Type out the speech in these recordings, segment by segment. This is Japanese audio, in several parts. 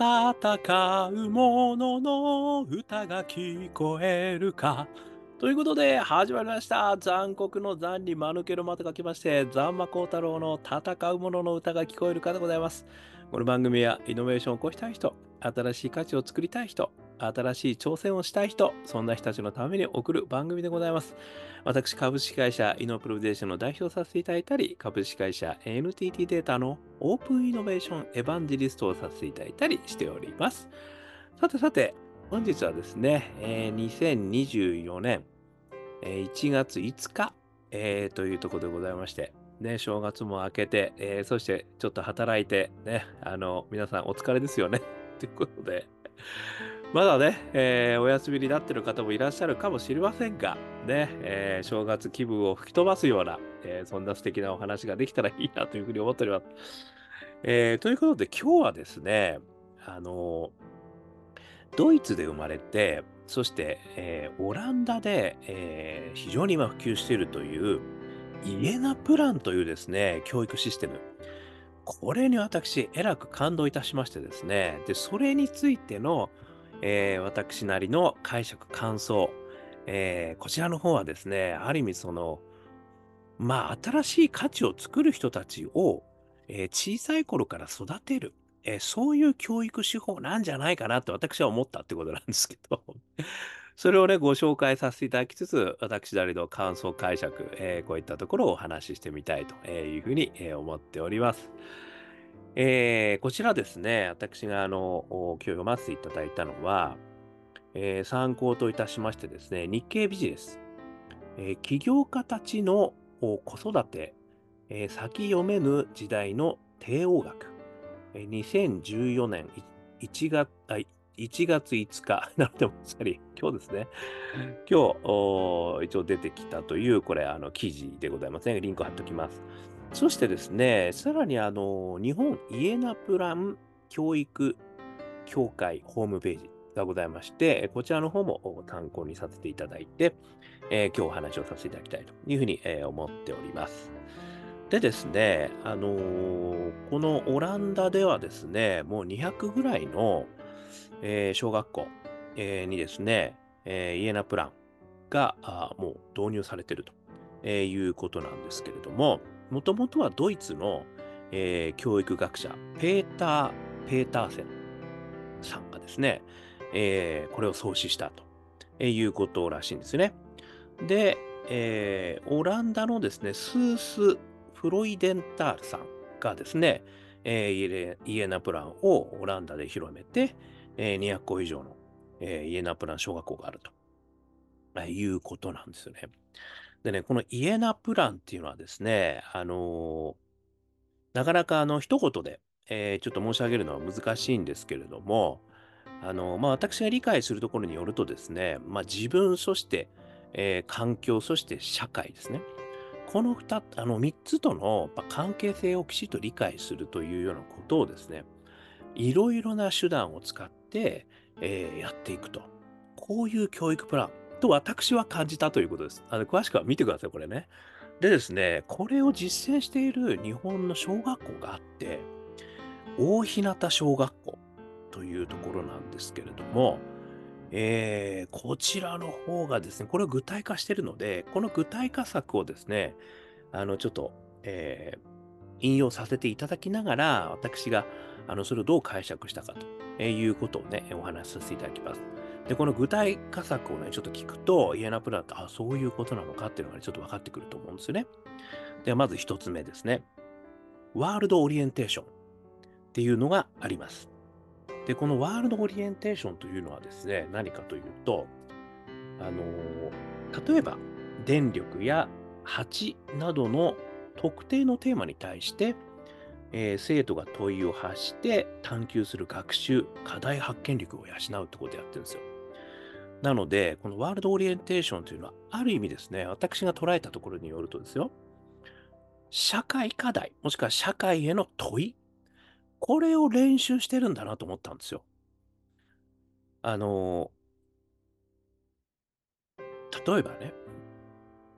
戦う者の歌が聞こえるか。ということで、始まりました。残酷の残に間抜けのまと書きまして、ザンマコウタロウの戦う者の歌が聞こえるかでございます。この番組はイノベーションを起こしたい人、新しい価値を作りたい人、新しい挑戦をしたい人、そんな人たちのために送る番組でございます。私、株式会社イノプロビゼーションの代表させていただいたり、株式会社 NTT データのオープンイノベーションエヴァンジリストをさせていただいたりしております。さてさて、本日はですね、えー2024年、えー1月5日、えーというところでございまして、ね、正月も明けて、えーそしてちょっと働いて、ね、あの、皆さんお疲れですよね。ということで、まだね、えーお休みになってる方もいらっしゃるかもしれませんが、ね、えー正月気分を吹き飛ばすような、えーそんな素敵なお話ができたらいいなというふうに思っております。えーということで、今日はですね、あのドイツで生まれて、そして、えーオランダで、えー非常に今普及しているという、イエナプランというですね、教育システム。これに私、えらく感動いたしましてですね、で、それについての、えー私なりの解釈、感想、えーこちらの方はですね、ある意味その、まあ、新しい価値を作る人たちを、えー小さい頃から育てる、えーそういう教育手法なんじゃないかなと私は思ったってことなんですけど、それをね、ご紹介させていただきつつ、私なりの感想解釈、えーこういったところをお話ししてみたいというふうに、思っております。えーこちらですね、私があの、今日読ませていただいたのは、えー参考といたしましてですね、日経ビジネス、えー起業家たちの子育て、えー先読めぬ時代の帝王学、2014年1月、あ1月5日、なのでまさに今日ですね、今日一応出てきたという、これ、あの記事でございますね。リンク貼っておきます。そしてですね、さらにあの、日本イエナプラン教育協会ホームページがございまして、こちらの方も参考にさせていただいて、えー今日お話をさせていただきたいというふうに、えー思っております。でですね、あのーこのオランダではですね、もう200ぐらいの、えー小学校、えーにですね、えーイエナプランがあもう導入されていると、いうことなんですけれども、もともとはドイツの、えー教育学者、ペーター・ペーターセンさんがですね、えーこれを創始したと、いうことらしいんですね。で、えーオランダのですね、スース・フロイデンタールさんがですね、えーイエナプランをオランダで広めて、えー200校以上の、えーイエナプラン小学校があると、えいうことなんですよね。でね、このイエナプランっていうのはですね、あのなかなかあの一言で、えちょっと申し上げるのは難しいんですけれども、あのまあ、私が理解するところによるとですね、まあ、自分、そして、えー環境、そして社会ですね。この2あの3つとの関係性をきちっと理解するというようなことをですね、いろいろな手段を使って、えーやっていくと。こういう教育プランと私は感じたということです。あの詳しくは見てください、これね。でですね、これを実践している日本の小学校があって、大日向小学校というところなんですけれども、えーこちらの方がですね、これを具体化しているので、この具体化策をですね、あの、ちょっと、えー引用させていただきながら、私が、あの、それをどう解釈したかということをね、お話しさせていただきます。で、この具体化策をね、ちょっと聞くと、イエナプランって、あ、そういうことなのかっていうのがね、ちょっと分かってくると思うんですよね。では、まず一つ目ですね。ワールドオリエンテーションっていうのがあります。で、このワールドオリエンテーションというのはですね、何かというと、あのー例えば、電力や蜂などの特定のテーマに対して、えー生徒が問いを発して探求する学習、課題発見力を養うってことをやってるんですよ。なので、このワールドオリエンテーションというのは、ある意味ですね、私が捉えたところによるとですよ、社会課題、もしくは社会への問い、これを練習してるんだなと思ったんですよ。あの例えばね、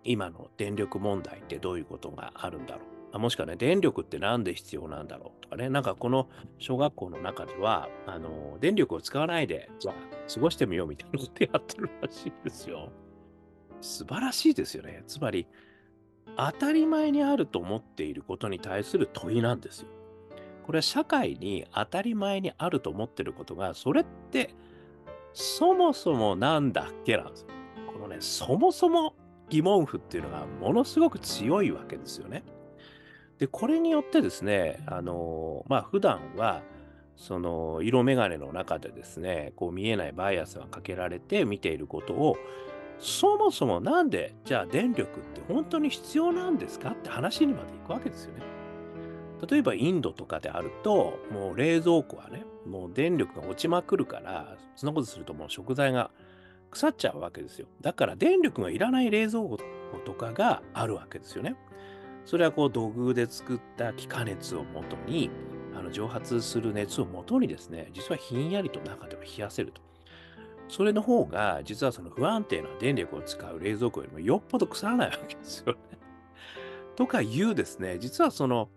今の電力問題ってどういうことがあるんだろう？もしくはね、電力ってなんで必要なんだろうとかね、なんかこの小学校の中では、あの、電力を使わないで、じゃあ過ごしてみようみたいなことやってるらしいですよ。素晴らしいですよね。つまり、当たり前にあると思っていることに対する問いなんですよ。これは社会に当たり前にあると思ってることが、それってそもそもなんだっけなんですよ。このね、そもそも疑問符っていうのがものすごく強いわけですよね。で、これによってですね、あの、まあ、普段は、その色眼鏡の中でですね、こう見えないバイアスがかけられて見ていることを、そもそもなんで、じゃあ電力って本当に必要なんですかって話にまで行くわけですよね。例えばインドとかであると、もう冷蔵庫はね、もう電力が落ちまくるから、そんなことするともう食材が腐っちゃうわけですよ。だから電力がいらない冷蔵庫とかがあるわけですよね。それはこう土偶で作った気化熱をもとに、あの蒸発する熱をもとにですね、実はひんやりと中では冷やせると。それの方が、実はその不安定な電力を使う冷蔵庫よりもよっぽど腐らないわけですよね。とかいうですね、実はその、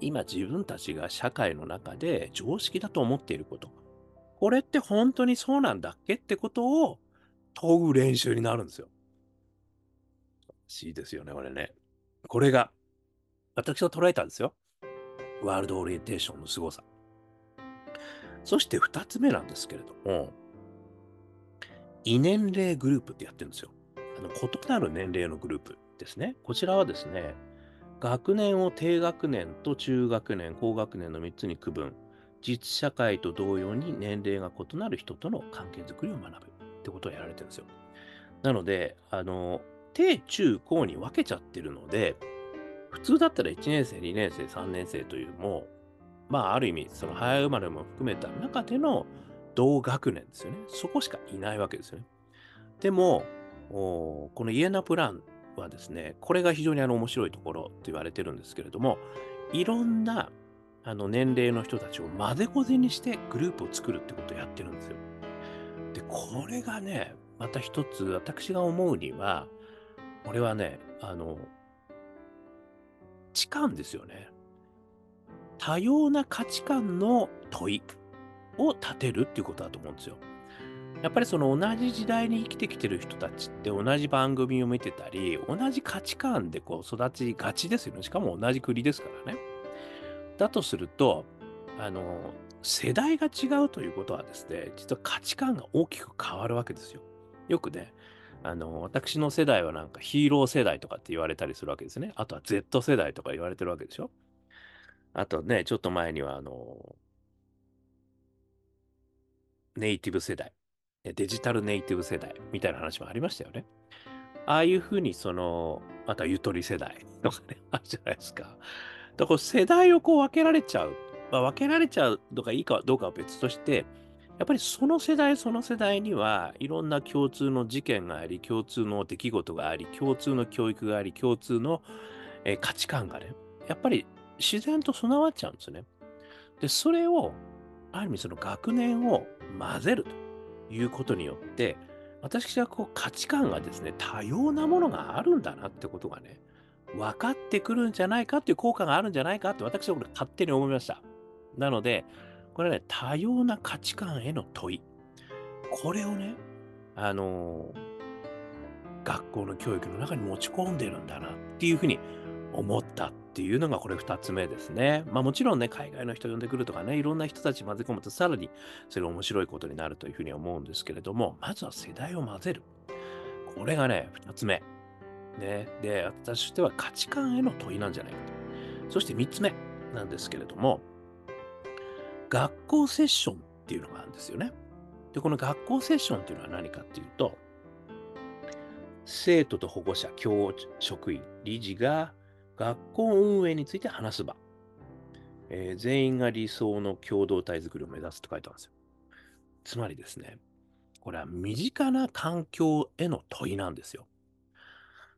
今自分たちが社会の中で常識だと思っていること。これって本当にそうなんだっけってことを問う練習になるんですよ。しいですよね、これね。これが、私は捉えたんですよ。ワールドオリエンテーションの凄さ。そして二つ目なんですけれども、異年齢グループってやってるんですよ。あの異なる年齢のグループですね。こちらはですね、学年を低学年と中学年、高学年の3つに区分。実社会と同様に年齢が異なる人との関係づくりを学ぶってことをやられてるんですよ。なので、あの、低中高に分けちゃってるので、普通だったら1年生、2年生、3年生というもう、まあある意味、その早生まれも含めた中での同学年ですよね。そこしかいないわけですよね。でも、このイエナプランはですね、これが非常にあの面白いところと言われてるんですけれども、いろんなあの年齢の人たちを混ぜこぜにしてグループを作るってことをやってるんですよ。で、これがね、また一つ私が思うには、これはね、あの、値観ですよね。多様な価値観の問いを立てるっていうことだと思うんですよ。やっぱりその同じ時代に生きてきてる人たちって同じ番組を見てたり、同じ価値観でこう育ちがちですよね。しかも同じ国ですからね。だとすると、あの、世代が違うということはですね、実は価値観が大きく変わるわけですよ。よくね、あの、私の世代はなんかヒーロー世代とかって言われたりするわけですね。あとは Z 世代とか言われてるわけでしょ。あとね、ちょっと前にはあの、ネイティブ世代、デジタルネイティブ世代みたいな話もありましたよね。ああいうふうにその、またゆとり世代とかね、あるじゃないですか。だから世代をこう分けられちゃう。まあ、分けられちゃうとかいいかどうかは別として、やっぱりその世代その世代にはいろんな共通の事件があり、共通の出来事があり、共通の教育があり、共通の、えー、価値観がね、やっぱり自然と備わっちゃうんですよね。で、それを、ある意味その学年を混ぜるということによって、私はこう価値観がですね、多様なものがあるんだなってことがね、分かってくるんじゃないかっていう効果があるんじゃないかって私はこれ勝手に思いました。なので、これはね、多様な価値観への問い。これをね、あのー、学校の教育の中に持ち込んでるんだなっていうふうに思ったっていうのがこれ2つ目ですね。まあもちろんね、海外の人呼んでくるとかね、いろんな人たち混ぜ込むとさらにそれ面白いことになるというふうに思うんですけれども、まずは世代を混ぜる。これがね、2つ目。ね。で、私としては価値観への問いなんじゃないかと。そして3つ目なんですけれども、学校セッションっていうのがあるんですよね。で、この学校セッションっていうのは何かっていうと、生徒と保護者、教職員、理事が学校運営について話す場。えー、全員が理想の共同体づくりを目指すと書いてあるんですよ。つまりですね、これは身近な環境への問いなんですよ。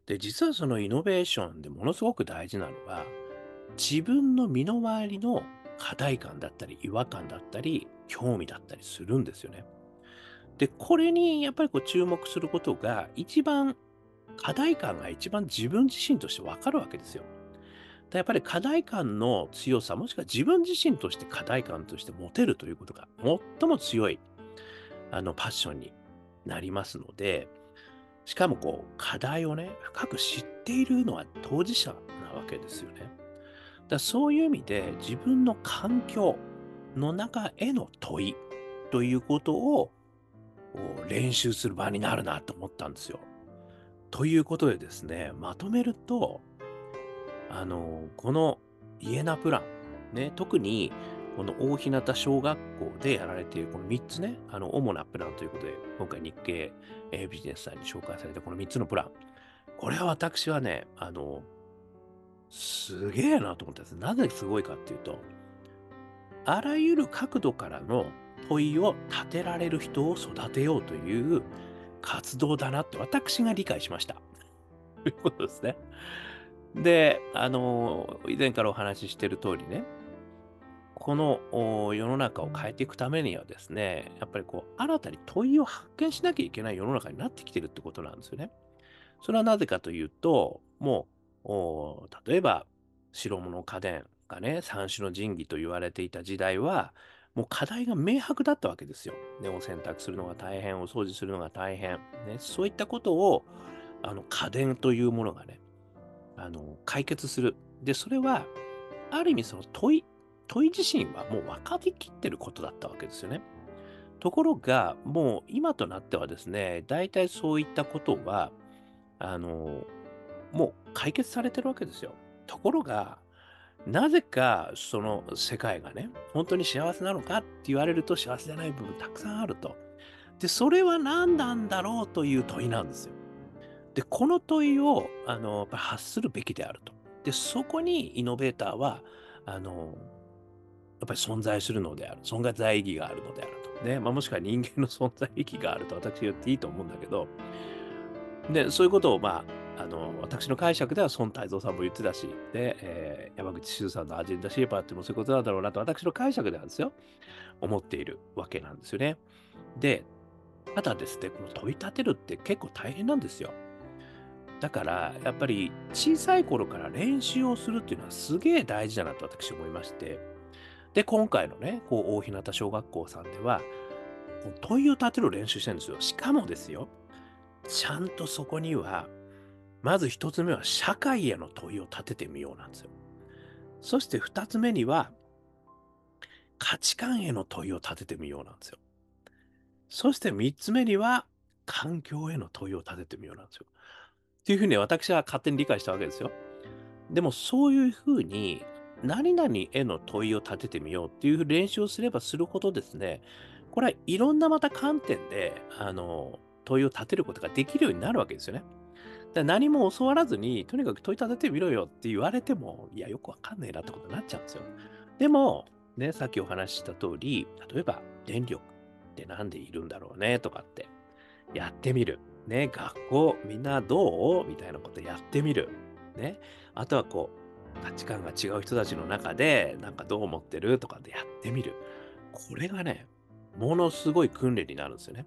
で、実はそのイノベーションでものすごく大事なのは、自分の身の回りの課題感だったり、違和感だったり、興味だったりするんですよね。で、これにやっぱりこう注目することが、一番、課題感が一番自分自身としてわかるわけですよ。やっぱり課題感の強さ、もしくは自分自身として課題感として持てるということが最も強いあのパッションになりますので、しかもこう課題をね、深く知っているのは当事者なわけですよね。だそういう意味で自分の環境の中への問いということを練習する場になるなと思ったんですよ。ということでですね、まとめると、あの、このイエナプラン、ね、特にこの大日向小学校でやられているこの3つね、あの主なプランということで、今回日経、え、ビジネスさんに紹介されたこの3つのプラン。これは私はね、あの、すげえなと思ったんです。なぜすごいかっていうと、あらゆる角度からの問いを立てられる人を育てようという活動だなって私が理解しました。ということですね。で、あの、以前からお話ししてる通りね、この世の中を変えていくためにはですね、やっぱりこう、新たに問いを発見しなきゃいけない世の中になってきてるってことなんですよね。それはなぜかというと、もう、例えば、白物家電がね、三種の神器と言われていた時代は、もう課題が明白だったわけですよ。ね、お洗濯するのが大変、お掃除するのが大変。ね、そういったことを、あの、家電というものがね、あの、解決する。で、それは、ある意味その問い、問い自身はもう分かりきってることだったわけですよね。ところが、もう今となってはですね、大体そういったことは、あの、もう解決されてるわけですよ。ところが、なぜかその世界がね、本当に幸せなのかって言われると幸せじゃない部分たくさんあると。で、それは何なんだろうという問いなんですよ。で、この問いをあの発するべきであると。で、そこにイノベーターは、あの、やっぱり存在するのである。存在意義があるのであると。ね。まあ、もしくは人間の存在意義があると私言っていいと思うんだけど、で、そういうことを、まあ、あの、私の解釈では孫泰造さんも言ってたし、で、えー、山口周さんのアジェンダシェーパーってもそういうことなんだろうなと、私の解釈ではですよ、思っているわけなんですよね。で、ただですね、この問い立てるって結構大変なんですよ。だから、やっぱり小さい頃から練習をするっていうのはすげえ大事だなと私思いまして、で、今回のね、こう大日向小学校さんでは、問いを立てる練習してるんですよ。しかもですよ、ちゃんとそこには、まず一つ目は社会への問いを立ててみようなんですよ。そして二つ目には、価値観への問いを立ててみようなんですよ。そして三つ目には、環境への問いを立ててみようなんですよ。っていうふうに私は勝手に理解したわけですよ。でもそういうふうに何々への問いを立ててみようっていう練習をすればするほどですね、これはいろんなまた観点で、あの、問いを立てることができるようになるわけですよね。だ何も教わらずに、とにかく問い立ててみろよって言われても、いや、よくわかんないなってことになっちゃうんですよ。でも、ね、さっきお話しした通り、例えば、電力って何でいるんだろうねとかって、やってみる。ね、学校、みんなどう？みたいなことやってみる。ね。あとはこう、価値観が違う人たちの中で、なんかどう思ってるとかでやってみる。これがね、ものすごい訓練になるんですよね。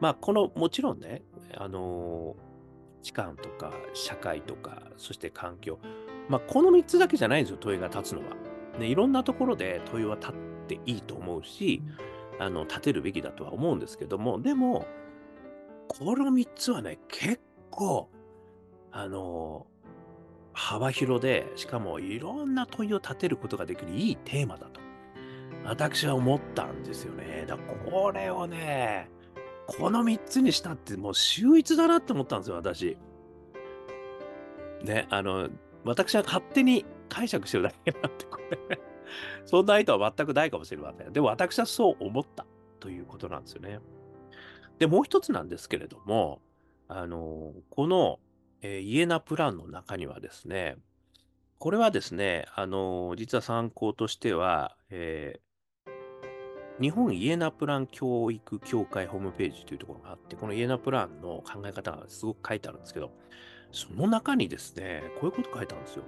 まあ、この、もちろんね、あのー値観とか社会とかそして環境まあこの3つだけじゃないんですよ問いが立つのは。ね、いろんなところで問いは立っていいと思うしあの立てるべきだとは思うんですけどもでもこの3つはね結構あの幅広でしかもいろんな問いを立てることができるいいテーマだと私は思ったんですよね。だこれをねこの3つにしたってもう秀逸だなって思ったんですよ、私。ね、あの、私は勝手に解釈してるだけなんて、これそんな意図は全くないかもしれません。でも私はそう思ったということなんですよね。で、もう一つなんですけれども、あの、この、えー、イエナプランの中にはですね、これはですね、あの、実は参考としては、え日本イエナプラン教育協会ホームページというところがあって、このイエナプランの考え方がすごく書いてあるんですけど、その中にですね、こういうこと書いてあるんですよ。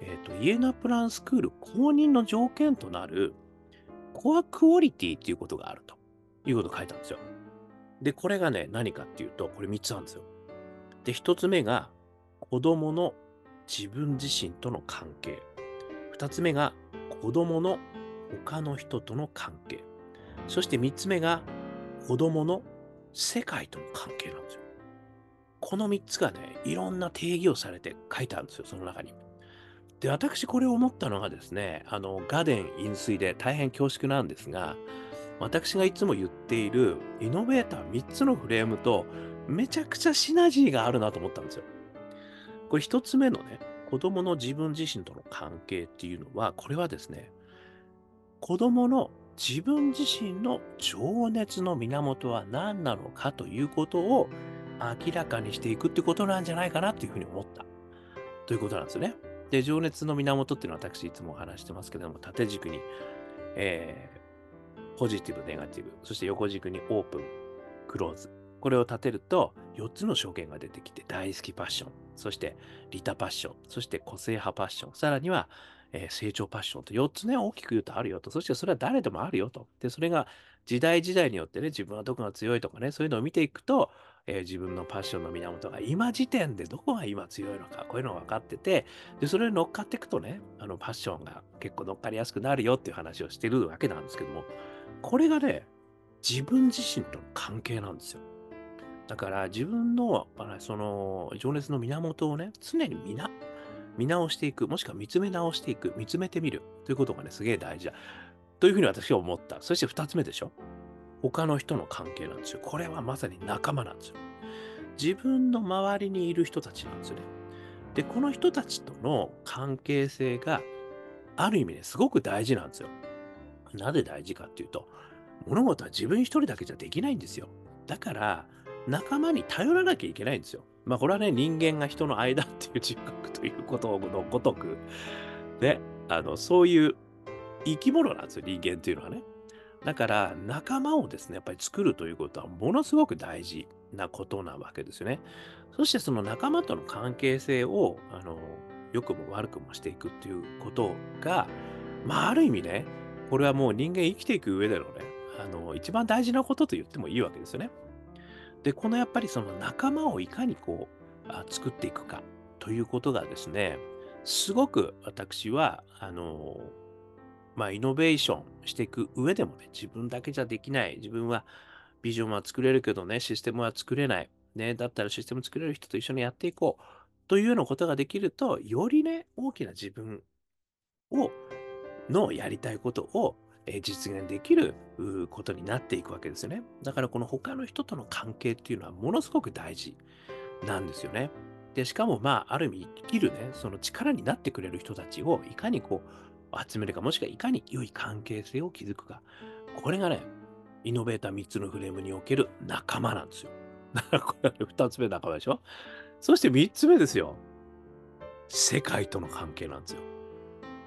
えっ、ー、と、イエナプランスクール公認の条件となるコアクオリティっていうことがあるということ書いてあるんですよ。で、これがね、何かっていうと、これ3つあるんですよ。で、1つ目が子供の自分自身との関係。2つ目が子供の他の人との関係。そして3つ目が子供の世界との関係なんですよ。この3つがね、いろんな定義をされて書いてあるんですよ、その中に。で、私これを思ったのがですね、あの、ガデン飲水で大変恐縮なんですが、私がいつも言っているイノベーター3つのフレームとめちゃくちゃシナジーがあるなと思ったんですよ。これ1つ目のね、子供の自分自身との関係っていうのは、これはですね、子供の自分自身の情熱の源は何なのかということを明らかにしていくってことなんじゃないかなっていうふうに思ったということなんですね。で、情熱の源っていうのは私いつも話してますけども、縦軸に、えー、ポジティブ、ネガティブ、そして横軸にオープン、クローズ。これを立てると4つの証言が出てきて、大好きパッション、そして利他パッション、そして個性派パッション、さらには、成長パッションと4つね、大きく言うとあるよと。そしてそれは誰でもあるよと。で、それが時代時代によってね、自分はどこが強いとかね、そういうのを見ていくと、えー、自分のパッションの源が今時点でどこが今強いのか、こういうのが分かってて、で、それに乗っかっていくとね、あの、パッションが結構乗っかりやすくなるよっていう話をしてるわけなんですけども、これがね、自分自身との関係なんですよ。だから自分の、その、情熱の源をね、常に見な、見直していく、もしくは見つめ直していく、見つめてみるということがね、すげえ大事だ。というふうに私は思った。そして二つ目でしょ他の人の関係なんですよ。これはまさに仲間なんですよ。自分の周りにいる人たちなんですよね。で、この人たちとの関係性がある意味ね、すごく大事なんですよ。なぜ大事かっていうと、物事は自分一人だけじゃできないんですよ。だから、仲間に頼らなきゃいけないんですよ。まあ、これはね、人間が人の間っていう自覚ということのごとく、ね、あの、そういう生き物なんですよ、人間っていうのはね。だから仲間をですね、やっぱり作るということはものすごく大事なことなわけですよね。そしてその仲間との関係性を、あの、良くも悪くもしていくっていうことが、まあある意味ね、これはもう人間生きていく上でのね、あの、一番大事なことと言ってもいいわけですよね。で、このやっぱりその仲間をいかにこう、あ作っていくかということがですね、すごく私は、あの、まあ、イノベーションしていく上でもね、自分だけじゃできない。自分はビジョンは作れるけどね、システムは作れない。ね、だったらシステム作れる人と一緒にやっていこう。というようなことができると、よりね、大きな自分を、のやりたいことを実現できることになっていくわけですよね。だからこの他の人との関係っていうのはものすごく大事なんですよね。で、しかもまあ、ある意味生きるね、その力になってくれる人たちをいかにこう、集めるか、もしくはいかに良い関係性を築くか。これがね、イノベーター3つのフレームにおける仲間なんですよ。だからこれ2つ目仲間でしょそして3つ目ですよ。世界との関係なんですよ。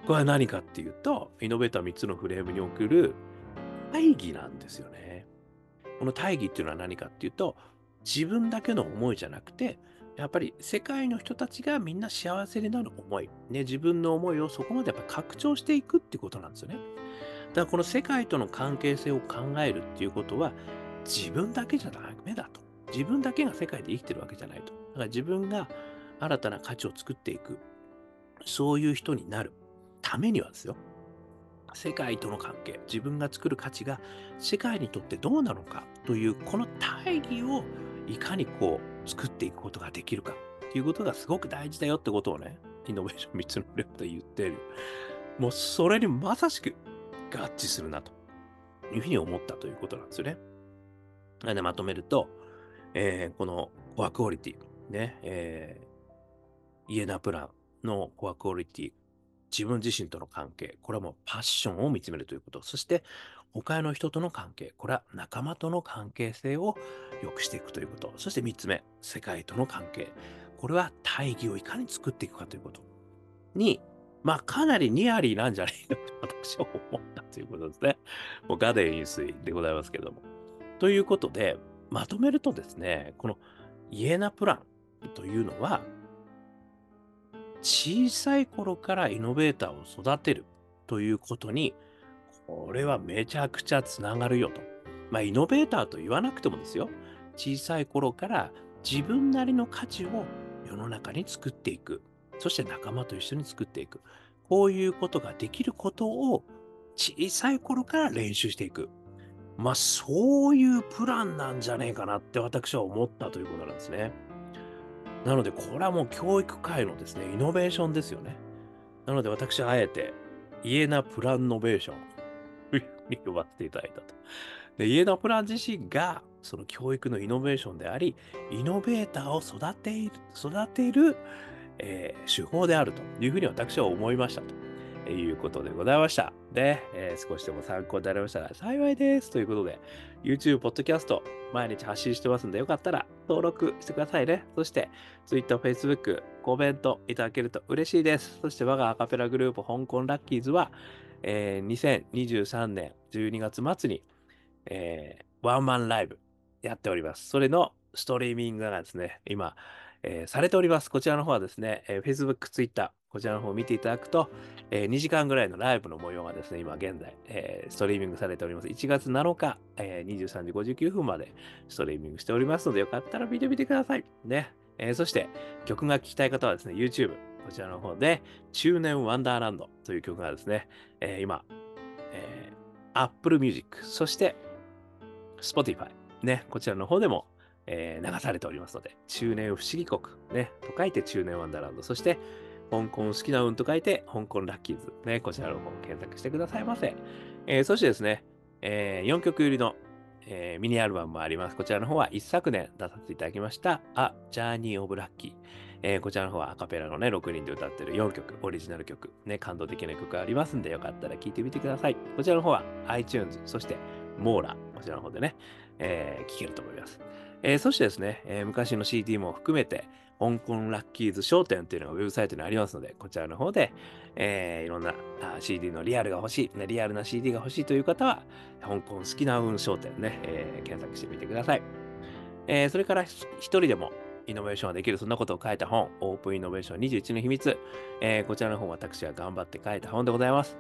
これは何かっていうと、イノベーター3つのフレームにおける大義なんですよね。この大義っていうのは何かっていうと、自分だけの思いじゃなくて、やっぱり世界の人たちがみんな幸せになる思い、ね、自分の思いをそこまでやっぱ拡張していくっていうことなんですよね。だからこの世界との関係性を考えるっていうことは自分だけじゃダメだと。自分だけが世界で生きてるわけじゃないと。だから自分が新たな価値を作っていく。そういう人になるためにはですよ。世界との関係、自分が作る価値が世界にとってどうなのかというこの大義をいかにこう作っていくことができるかっていうことがすごく大事だよってことをね、イノベーション3つのレポで言ってる。もうそれにまさしく合致するなというふうに思ったということなんですよね。なのでまとめると、えー、このコアクオリティ、ね、えー、イエナプランのコアクオリティ、自分自身との関係、これはもうパッションを見つめるということ、そして他の人との関係、これは仲間との関係性を良くしていくということ。そして3つ目、世界との関係。これは大義をいかに作っていくかということに、まあかなりニアリーなんじゃないかと 私は思ったということですね。もうガデン飲水でございますけれども。ということで、まとめるとですね、このイエナプランというのは、小さい頃からイノベーターを育てるということにこれはめちゃくちゃつながるよと。まあ、イノベーターと言わなくてもですよ。小さい頃から自分なりの価値を世の中に作っていく。そして仲間と一緒に作っていく。こういうことができることを小さい頃から練習していく。まあ、そういうプランなんじゃねえかなって私は思ったということなんですね。なので、これはもう教育界のですね、イノベーションですよね。なので、私はあえて、イエナプランノベーションに呼ばせていただいたと。で、イエナプラン自身が、その教育のイノベーションであり、イノベーターを育ている、育てる、えー、手法であるというふうに私は思いましたと。いうことでございました。で、えー、少しでも参考になりましたら幸いです。ということで、YouTube、Podcast、毎日発信してますんで、よかったら登録してくださいね。そして、Twitter、Facebook、コメントいただけると嬉しいです。そして、我がアカペラグループ、香港ラッキーズは、えー、2023年12月末に、えー、ワンマンライブやっております。それのストリーミングがですね、今、えー、されております。こちらの方はですね、えー、Facebook、Twitter、こちらの方を見ていただくと、えー、2時間ぐらいのライブの模様がですね、今現在、えー、ストリーミングされております。1月7日、えー、23時59分までストリーミングしておりますので、よかったら見てみてください。ね。えー、そして、曲が聴きたい方はですね、YouTube、こちらの方で、中年ワンダーランドという曲がですね、えー、今、えー、Apple Music、そして Spotify、ね、こちらの方でも、えー、流されておりますので、中年不思議国、ね、と書いて中年ワンダーランド、そして、香港好きな運と書いて、香港ラッキーズ。ね、こちらの方を検索してくださいませ。えー、そしてですね、えー、4曲入りの、えー、ミニアルバムもあります。こちらの方は一昨年出させていただきました、A Journey of Lucky。えー、こちらの方はアカペラのね、6人で歌ってる4曲、オリジナル曲、ね、感動的な曲ありますんで、よかったら聴いてみてください。こちらの方は iTunes、そして Mora、こちらの方でね、えー、聴けると思います。えー、そしてですね、えー、昔の CD も含めて、香港ラッキーズ商店っていうのがウェブサイトにありますので、こちらの方で、えー、いろんな CD のリアルが欲しい、リアルな CD が欲しいという方は、香港好きな運商店ね、えー、検索してみてください。えー、それから一人でもイノベーションができる、そんなことを書いた本、オープンイノベーション21の秘密。えー、こちらの本、私は頑張って書いた本でございます。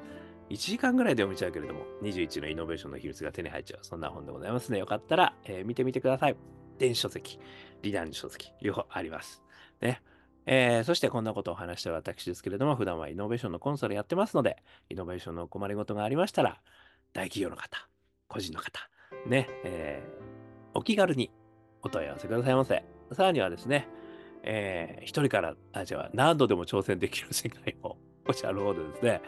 1時間ぐらいで読めちゃうけれども、21のイノベーションの秘密が手に入っちゃう、そんな本でございますね。よかったら、えー、見てみてください。電子書籍、リダン書籍、両方あります。ね。えー、そしてこんなことを話してる私ですけれども、普段はイノベーションのコンサルやってますので、イノベーションの困りごとがありましたら、大企業の方、個人の方、ね、えー、お気軽にお問い合わせくださいませ。さらにはですね、えー、一人から、あ、じゃあ何度でも挑戦できる世界を、こちらの方でですね、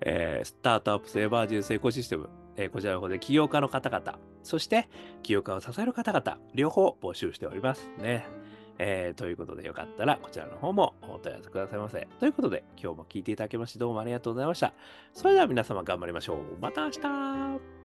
えー、スタートアップスエバージェンスエコシステム、えー、こちらの方で起業家の方々、そして起業家を支える方々、両方募集しておりますね。えー、ということでよかったらこちらの方もお問い合わせくださいませ。ということで今日も聞いていただきましてどうもありがとうございました。それでは皆様頑張りましょう。また明日